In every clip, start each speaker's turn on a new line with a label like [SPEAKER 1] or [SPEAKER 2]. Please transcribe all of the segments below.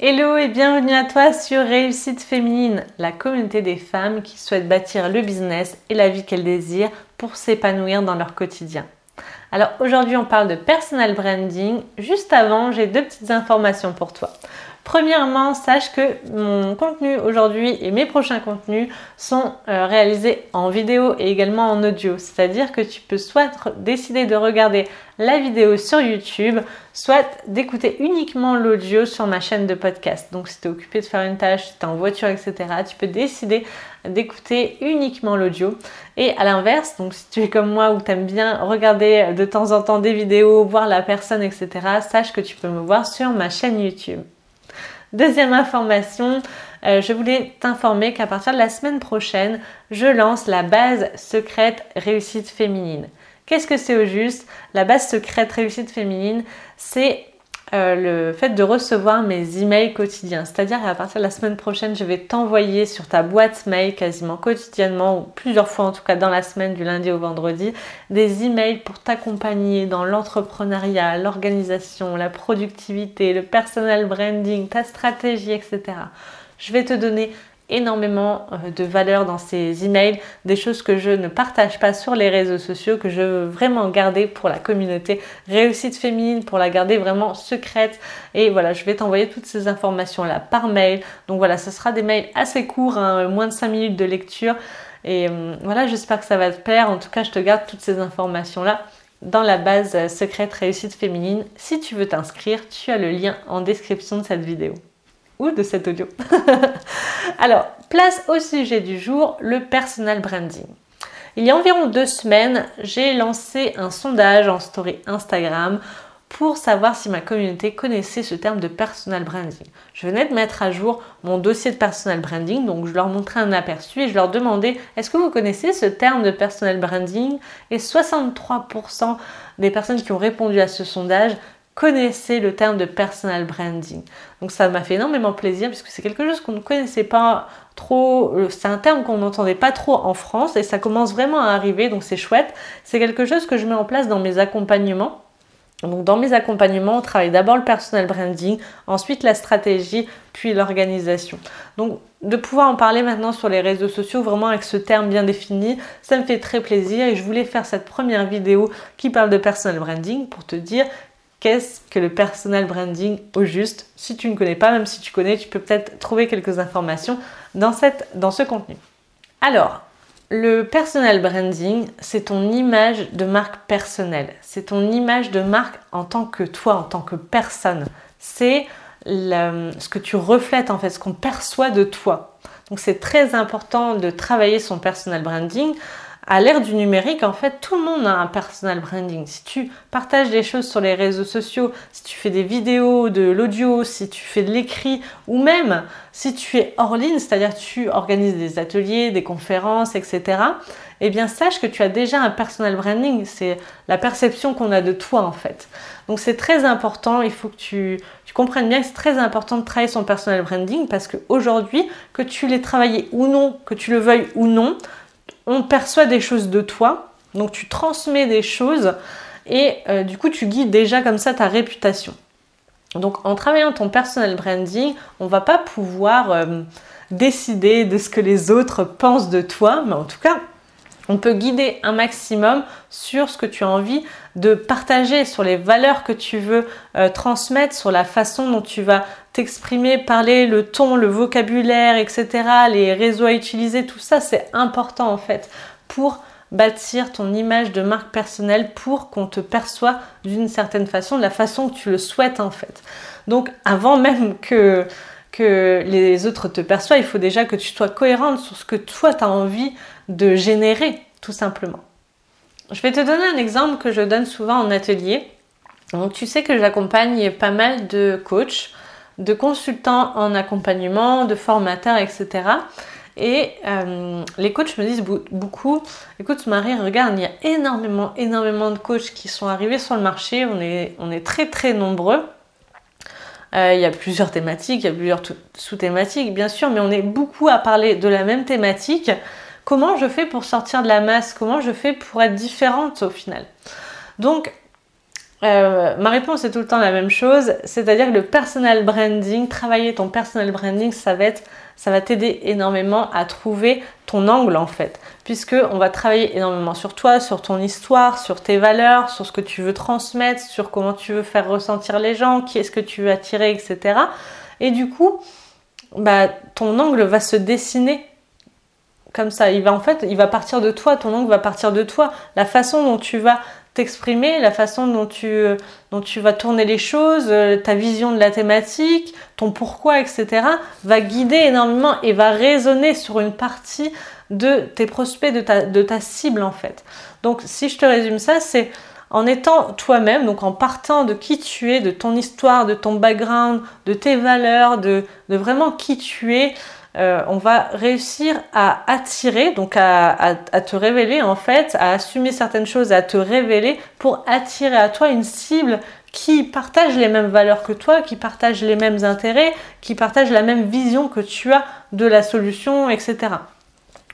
[SPEAKER 1] Hello et bienvenue à toi sur Réussite Féminine, la communauté des femmes qui souhaitent bâtir le business et la vie qu'elles désirent pour s'épanouir dans leur quotidien. Alors aujourd'hui on parle de personal branding. Juste avant, j'ai deux petites informations pour toi. Premièrement, sache que mon contenu aujourd'hui et mes prochains contenus sont euh, réalisés en vidéo et également en audio. C'est-à-dire que tu peux soit décider de regarder la vidéo sur YouTube, soit d'écouter uniquement l'audio sur ma chaîne de podcast. Donc si tu es occupé de faire une tâche, si tu es en voiture, etc., tu peux décider d'écouter uniquement l'audio. Et à l'inverse, donc si tu es comme moi ou tu aimes bien regarder de temps en temps des vidéos, voir la personne, etc., sache que tu peux me voir sur ma chaîne YouTube. Deuxième information, euh, je voulais t'informer qu'à partir de la semaine prochaine, je lance la base secrète réussite féminine. Qu'est-ce que c'est au juste? La base secrète réussite féminine, c'est euh, le fait de recevoir mes emails quotidiens. C'est-à-dire à partir de la semaine prochaine, je vais t'envoyer sur ta boîte mail quasiment quotidiennement, ou plusieurs fois en tout cas dans la semaine du lundi au vendredi, des emails pour t'accompagner dans l'entrepreneuriat, l'organisation, la productivité, le personal branding, ta stratégie, etc. Je vais te donner énormément euh, de valeur dans ces emails, des choses que je ne partage pas sur les réseaux sociaux, que je veux vraiment garder pour la communauté réussite féminine, pour la garder vraiment secrète. Et voilà, je vais t'envoyer toutes ces informations-là par mail. Donc voilà, ce sera des mails assez courts, hein, moins de 5 minutes de lecture. Et euh, voilà, j'espère que ça va te plaire. En tout cas, je te garde toutes ces informations-là dans la base euh, secrète réussite féminine. Si tu veux t'inscrire, tu as le lien en description de cette vidéo de cet audio. Alors, place au sujet du jour, le personal branding. Il y a environ deux semaines, j'ai lancé un sondage en story Instagram pour savoir si ma communauté connaissait ce terme de personal branding. Je venais de mettre à jour mon dossier de personal branding, donc je leur montrais un aperçu et je leur demandais est-ce que vous connaissez ce terme de personal branding? Et 63% des personnes qui ont répondu à ce sondage connaissez le terme de personal branding. Donc ça m'a fait énormément plaisir puisque c'est quelque chose qu'on ne connaissait pas trop, euh, c'est un terme qu'on n'entendait pas trop en France et ça commence vraiment à arriver donc c'est chouette. C'est quelque chose que je mets en place dans mes accompagnements. Donc dans mes accompagnements, on travaille d'abord le personal branding, ensuite la stratégie, puis l'organisation. Donc de pouvoir en parler maintenant sur les réseaux sociaux, vraiment avec ce terme bien défini, ça me fait très plaisir et je voulais faire cette première vidéo qui parle de personal branding pour te dire Qu'est-ce que le personal branding au juste? Si tu ne connais pas, même si tu connais, tu peux peut-être trouver quelques informations dans, ce contenu. Alors, le personal branding, c'est ton image de marque personnelle. C'est ton image de marque en tant que toi, en tant que personne. C'est ce que tu reflètes en fait, ce qu'on perçoit de toi. Donc c'est très important de travailler son personal branding à l'ère du numérique, en fait, tout le monde a un personal branding. Si tu partages des choses sur les réseaux sociaux, si tu fais des vidéos, de l'audio, si tu fais de l'écrit, ou même si tu es hors ligne, c'est-à-dire tu organises des ateliers, des conférences, etc., eh bien sache que tu as déjà un personal branding. C'est la perception qu'on a de toi, en fait. Donc c'est très important, il faut que tu, tu comprennes bien que c'est très important de travailler son personal branding parce qu'aujourd'hui, que tu l'aies travaillé ou non, que tu le veuilles ou non, on perçoit des choses de toi, donc tu transmets des choses et euh, du coup tu guides déjà comme ça ta réputation. Donc en travaillant ton personal branding, on va pas pouvoir euh, décider de ce que les autres pensent de toi, mais en tout cas, on peut guider un maximum sur ce que tu as envie de partager, sur les valeurs que tu veux euh, transmettre, sur la façon dont tu vas t'exprimer, parler, le ton, le vocabulaire, etc., les réseaux à utiliser, tout ça, c'est important en fait pour bâtir ton image de marque personnelle pour qu'on te perçoive d'une certaine façon, de la façon que tu le souhaites en fait. Donc avant même que que les autres te perçoivent, il faut déjà que tu sois cohérente sur ce que toi tu as envie de générer, tout simplement. Je vais te donner un exemple que je donne souvent en atelier. Donc tu sais que j'accompagne pas mal de coachs, de consultants en accompagnement, de formateurs, etc. Et euh, les coachs me disent beaucoup, écoute Marie, regarde, il y a énormément, énormément de coachs qui sont arrivés sur le marché, on est, très très nombreux. Euh, il y a plusieurs thématiques, il y a plusieurs sous-thématiques, bien sûr, mais on est beaucoup à parler de la même thématique. Comment je fais pour sortir de la masse? Comment je fais pour être différente au final? Donc, euh, ma réponse est tout le temps la même chose, c'est-à-dire que le personal branding, travailler ton personal branding, ça va t'aider énormément à trouver ton angle en fait, puisque on va travailler énormément sur toi, sur ton histoire, sur tes valeurs, sur ce que tu veux transmettre, sur comment tu veux faire ressentir les gens, qui est-ce que tu veux attirer, etc. Et du coup, bah, ton angle va se dessiner comme ça. Il va en fait, il va partir de toi, ton angle va partir de toi. La façon dont tu vas t'exprimer, la façon dont tu, dont tu vas tourner les choses, euh, ta vision de la thématique, ton pourquoi, etc., va guider énormément et va résonner sur une partie de tes prospects, de ta, cible en fait. Donc si je te résume ça, c'est en étant toi-même, donc en partant de qui tu es, de ton histoire, de ton background, de tes valeurs, de vraiment qui tu es, euh, on va réussir à attirer, donc à, te révéler en fait, à assumer certaines choses, à te révéler pour attirer à toi une cible qui partage les mêmes valeurs que toi, qui partage les mêmes intérêts, qui partage la même vision que tu as de la solution, etc.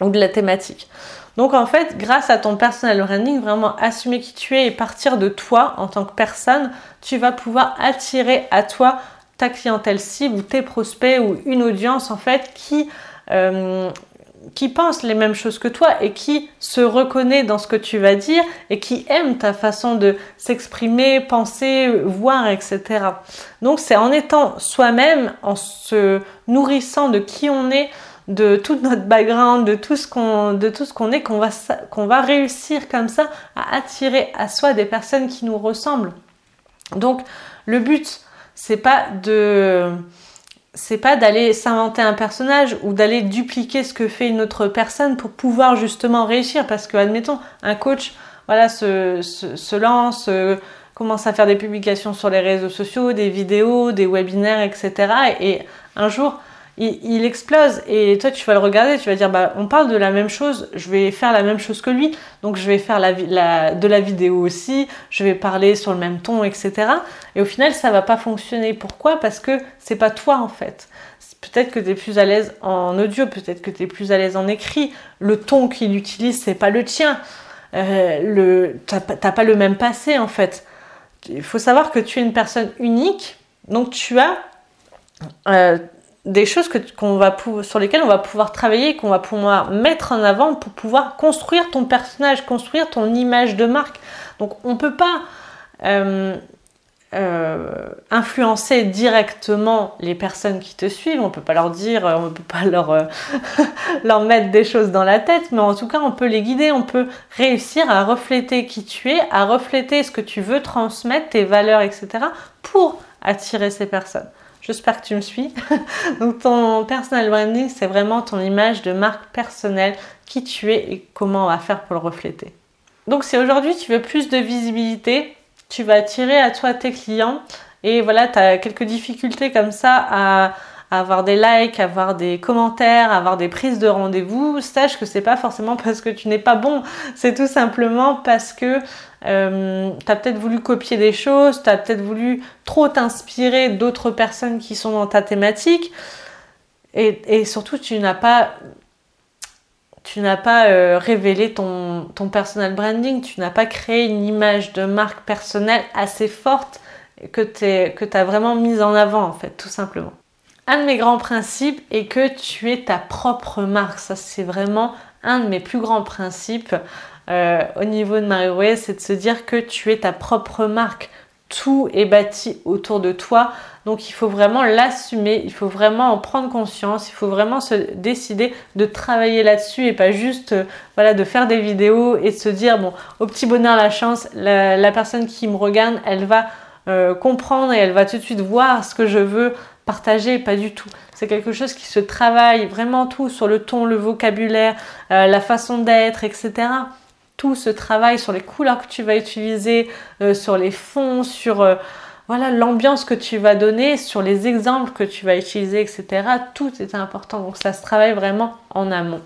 [SPEAKER 1] Ou de la thématique. Donc en fait, grâce à ton personal branding, vraiment assumer qui tu es et partir de toi en tant que personne, tu vas pouvoir attirer à toi ta clientèle cible ou tes prospects ou une audience en fait qui, euh, qui pense les mêmes choses que toi et qui se reconnaît dans ce que tu vas dire et qui aime ta façon de s'exprimer, penser, voir, etc. Donc c'est en étant soi-même, en se nourrissant de qui on est, de tout notre background, de tout ce qu'on, de tout ce qu'on est, qu'on va, qu'on va réussir comme ça à attirer à soi des personnes qui nous ressemblent. Donc le but, c'est pas de c'est pas d'aller s'inventer un personnage ou d'aller dupliquer ce que fait une autre personne pour pouvoir justement réussir. Parce que admettons un coach voilà se, lance euh, commence à faire des publications sur les réseaux sociaux des vidéos des webinaires etc et un jour il, explose et toi tu vas le regarder, tu vas dire bah on parle de la même chose, je vais faire la même chose que lui, donc je vais faire de la vidéo aussi, je vais parler sur le même ton, etc. Et au final ça va pas fonctionner. Pourquoi? Parce que c'est pas toi en fait. Peut-être que tu es plus à l'aise en audio, peut-être que tu es plus à l'aise en écrit. Le ton qu'il utilise, c'est pas le tien. Euh, t'as, pas le même passé en fait. Il faut savoir que tu es une personne unique, donc tu as euh, des choses que, va sur lesquelles on va pouvoir travailler, qu'on va pouvoir mettre en avant pour pouvoir construire ton personnage, construire ton image de marque. Donc on ne peut pas euh, euh, influencer directement les personnes qui te suivent, on ne peut pas leur dire, on ne peut pas leur, euh, leur mettre des choses dans la tête, mais en tout cas on peut les guider, on peut réussir à refléter qui tu es, à refléter ce que tu veux transmettre, tes valeurs, etc. pour attirer ces personnes. J'espère que tu me suis. Donc ton personal branding, c'est vraiment ton image de marque personnelle, qui tu es et comment on va faire pour le refléter. Donc si aujourd'hui tu veux plus de visibilité, tu vas attirer à toi tes clients et voilà, tu as quelques difficultés comme ça à, avoir des likes, avoir des commentaires, avoir des prises de rendez-vous, sache que c'est pas forcément parce que tu n'es pas bon, c'est tout simplement parce que euh, tu as peut-être voulu copier des choses, tu as peut-être voulu trop t'inspirer d'autres personnes qui sont dans ta thématique. Et, surtout tu n'as pas tu n'as pas euh, révélé ton, ton personal branding, tu n'as pas créé une image de marque personnelle assez forte que tu as vraiment mise en avant en fait, tout simplement. Un de mes grands principes est que tu es ta propre marque. Ça, c'est vraiment un de mes plus grands principes euh, au niveau de MaryWay, c'est de se dire que tu es ta propre marque. Tout est bâti autour de toi. Donc il faut vraiment l'assumer, il faut vraiment en prendre conscience, il faut vraiment se décider de travailler là-dessus et pas juste euh, voilà, de faire des vidéos et de se dire bon, au petit bonheur la chance, la, personne qui me regarde, elle va euh, comprendre et elle va tout de suite voir ce que je veux partager, pas du tout. C'est quelque chose qui se travaille vraiment tout sur le ton, le vocabulaire, la façon d'être, etc tout ce travail sur les couleurs que tu vas utiliser, euh, sur les fonds, sur euh, voilà l'ambiance que tu vas donner, sur les exemples que tu vas utiliser, etc. Tout est important. Donc ça se travaille vraiment en amont.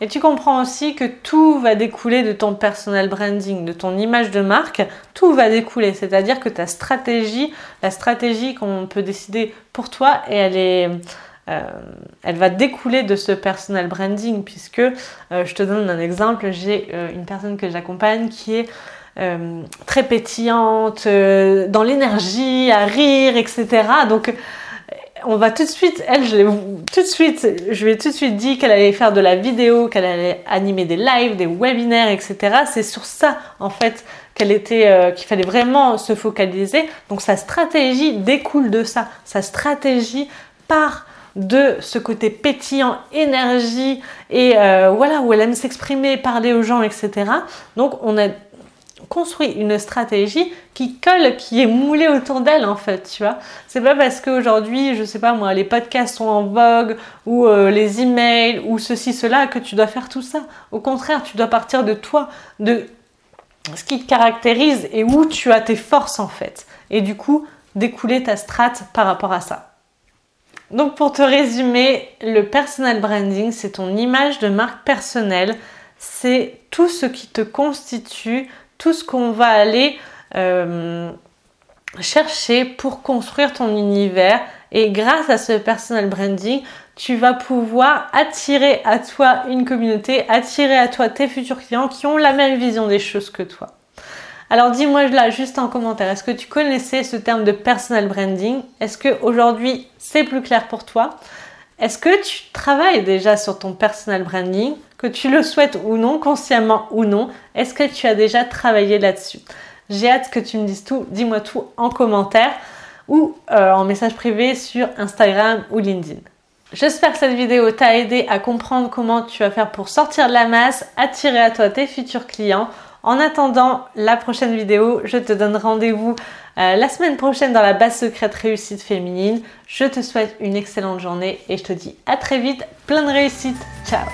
[SPEAKER 1] Et tu comprends aussi que tout va découler de ton personal branding, de ton image de marque, tout va découler. C'est-à-dire que ta stratégie, la stratégie qu'on peut décider pour toi, et elle est euh, elle va découler de ce personal branding puisque euh, je te donne un exemple, j'ai euh, une personne que j'accompagne qui est très pétillante, dans l'énergie, à rire, etc. Donc on va tout de suite, elle, je tout de suite, je lui ai tout de suite dit qu'elle allait faire de la vidéo, qu'elle allait animer des lives, des webinaires, etc. C'est sur ça, en fait, qu'elle était, qu'il fallait vraiment se focaliser. Donc sa stratégie découle de ça. Sa stratégie part de ce côté pétillant, énergie et voilà où elle aime s'exprimer, parler aux gens, etc. Donc on a construit une stratégie qui colle, qui est moulée autour d'elle en fait, tu vois. C'est pas parce qu'aujourd'hui, je sais pas moi, les podcasts sont en vogue ou euh, les emails ou ceci, cela que tu dois faire tout ça. Au contraire, tu dois partir de toi, de ce qui te caractérise et où tu as tes forces en fait. Et du coup, découler ta strate par rapport à ça. Donc pour te résumer, le personal branding, c'est ton image de marque personnelle, c'est tout ce qui te constitue, tout ce qu'on va aller euh, chercher pour construire ton univers. Et grâce à ce personal branding, tu vas pouvoir attirer à toi une communauté, attirer à toi tes futurs clients qui ont la même vision des choses que toi. Alors dis-moi là juste en commentaire, est-ce que tu connaissais ce terme de personal branding? Est-ce que aujourd'hui c'est plus clair pour toi? Est-ce que tu travailles déjà sur ton personal branding? Que tu le souhaites ou non, consciemment ou non, est-ce que tu as déjà travaillé là-dessus? J'ai hâte que tu me dises tout, dis-moi tout en commentaire ou euh, en message privé sur Instagram ou LinkedIn. J'espère que cette vidéo t'a aidé à comprendre comment tu vas faire pour sortir de la masse, attirer à toi tes futurs clients. En attendant la prochaine vidéo, je te donne rendez-vous euh, la semaine prochaine dans la base secrète réussite féminine. Je te souhaite une excellente journée et je te dis à très vite, plein de réussite. Ciao